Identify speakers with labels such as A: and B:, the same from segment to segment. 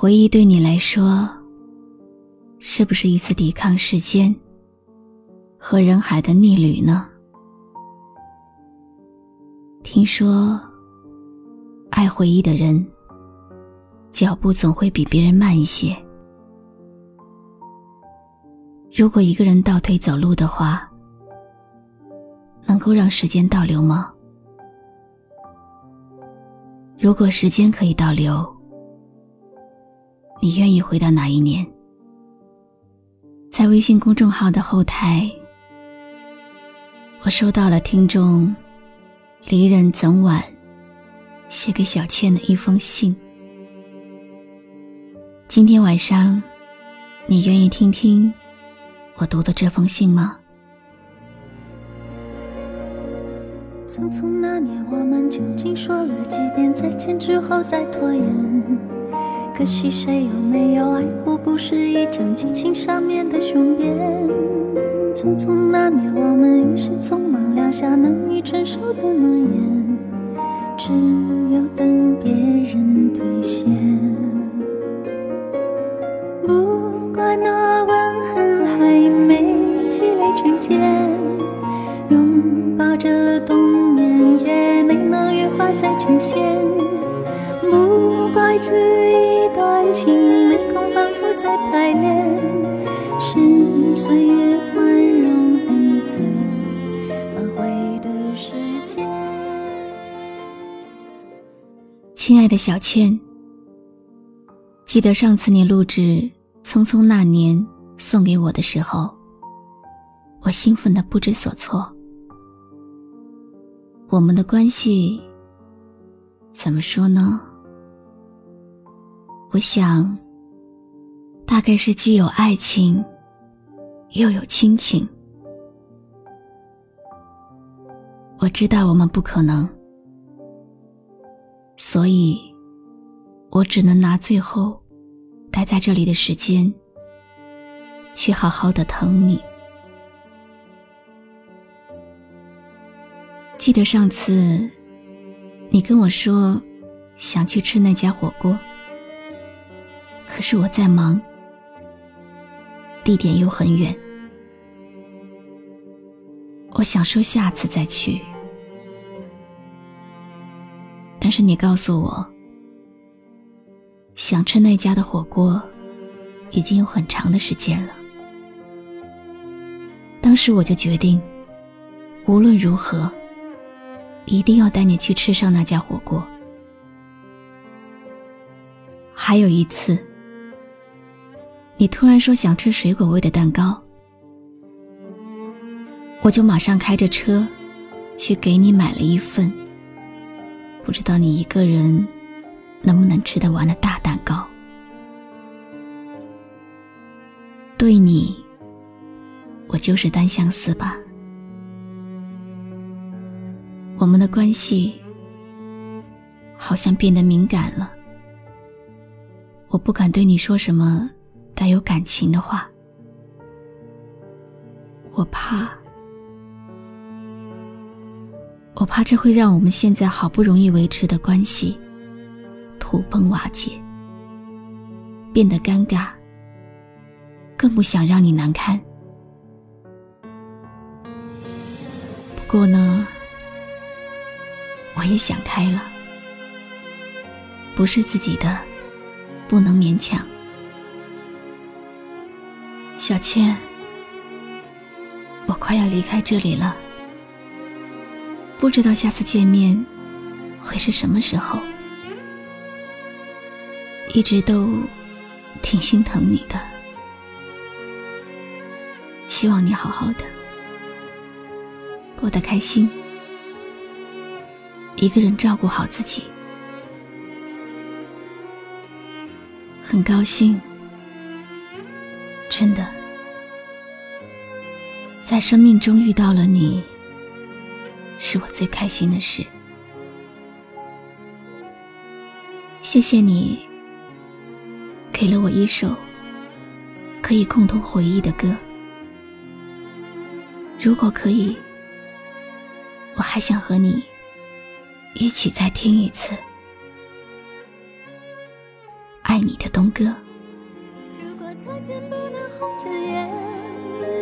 A: 回忆对你来说，是不是一次抵抗时间和人海的逆旅呢？听说，爱回忆的人，脚步总会比别人慢一些。如果一个人倒退走路的话，能够让时间倒流吗？如果时间可以倒流，你愿意回到哪一年？在微信公众号的后台，我收到了听众离人怎晚写给小倩的一封信。今天晚上，你愿意听听我读的这封信吗？
B: 匆匆那年，我们究竟说了几遍再见之后再拖延？可惜谁有没有爱过，不是一张激情上面的雄辩。匆匆那年，我们一时匆忙撂下难以承受的诺言，只有等别人兑现。不怪那吻痕还没积累成茧，拥抱着冬眠也没能羽化再成仙。不怪这是岁月宽容恩赐反悔的时间。
A: 亲爱的小倩，记得上次你录制《匆匆那年》送给我的时候，我兴奋的不知所措。我们的关系怎么说呢？我想，大概是既有爱情，又有亲情。我知道我们不可能，所以，我只能拿最后待在这里的时间，去好好的疼你。记得上次，你跟我说想去吃那家火锅，可是我在忙，地点又很远。我想说下次再去，但是你告诉我，想吃那家的火锅已经有很长的时间了。当时我就决定，无论如何。一定要带你去吃上那家火锅。还有一次，你突然说想吃水果味的蛋糕，我就马上开着车去给你买了一份。不知道你一个人能不能吃得完的大蛋糕？对你，我就是单相思吧。我们的关系好像变得敏感了，我不敢对你说什么带有感情的话，我怕，我怕这会让我们现在好不容易维持的关系土崩瓦解，变得尴尬，更不想让你难堪。不过呢。我也想开了，不是自己的，不能勉强。小倩，我快要离开这里了，不知道下次见面会是什么时候。一直都挺心疼你的，希望你好好的，过得开心。一个人照顾好自己，很高兴，真的，在生命中遇到了你，是我最开心的事。谢谢你，给了我一首可以共同回忆的歌。如果可以，我还想和你。一起再听一次，爱你的东哥。
B: 如果再见不能红着眼，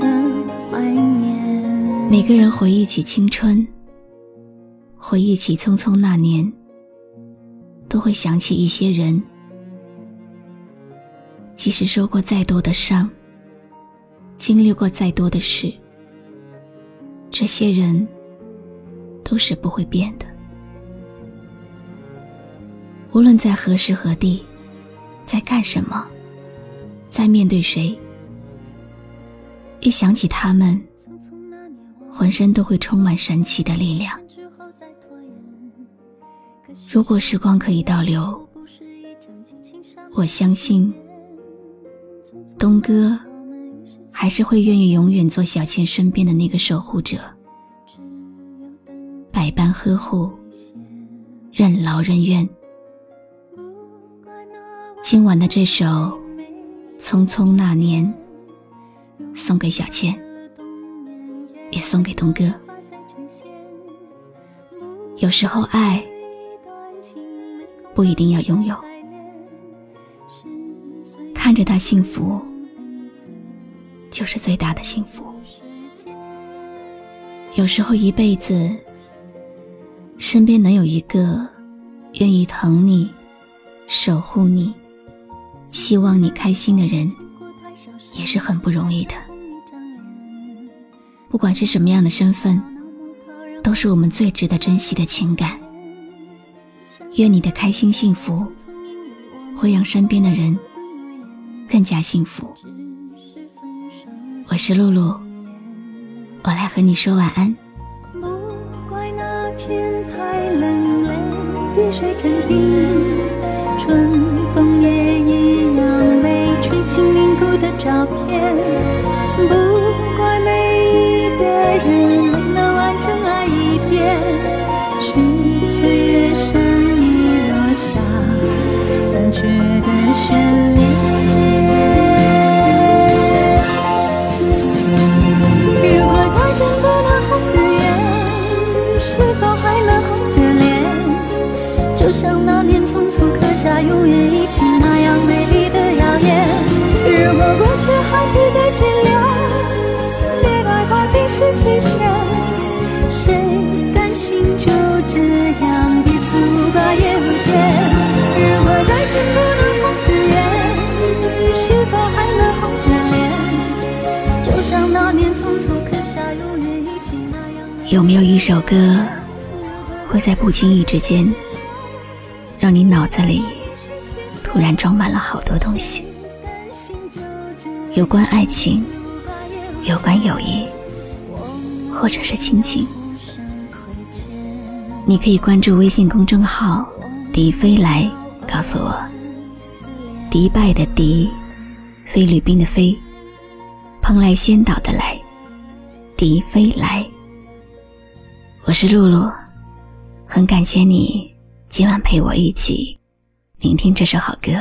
B: 念？
A: 每个人回忆起青春，回忆起匆匆那年，都会想起一些人。即使受过再多的伤，经历过再多的事，这些人都是不会变的。无论在何时何地，在干什么，在面对谁，一想起他们，浑身都会充满神奇的力量。如果时光可以倒流，我相信。东哥，还是会愿意永远做小倩身边的那个守护者，百般呵护，任劳任怨。今晚的这首《匆匆那年》，送给小倩，也送给东哥。有时候，爱不一定要拥有，看着他幸福。就是最大的幸福。有时候一辈子，身边能有一个愿意疼你、守护你、希望你开心的人，也是很不容易的。不管是什么样的身份，都是我们最值得珍惜的情感。愿你的开心幸福，会让身边的人更加幸福。我是露露，我来和你说晚安。
B: 不怪那天太冷，泪滴水成冰，就像那年匆促刻下永远一起那样美丽的谣言。如果过去还值得眷恋，别太快冰释前嫌。谁甘心就这样彼此无挂也无牵？如果再见不能红着眼，是否还能红着脸？就像那年匆促刻下永远一起那样。
A: 有没有一首歌，会在不经意之间？让你脑子里突然装满了好多东西，有关爱情，有关友谊，或者是亲情。你可以关注微信公众号“迪飞来”，告诉我。迪拜的迪，菲律宾的菲，蓬莱仙岛的来，迪飞来。我是露露，很感谢你。今晚陪我一起聆听这首好歌。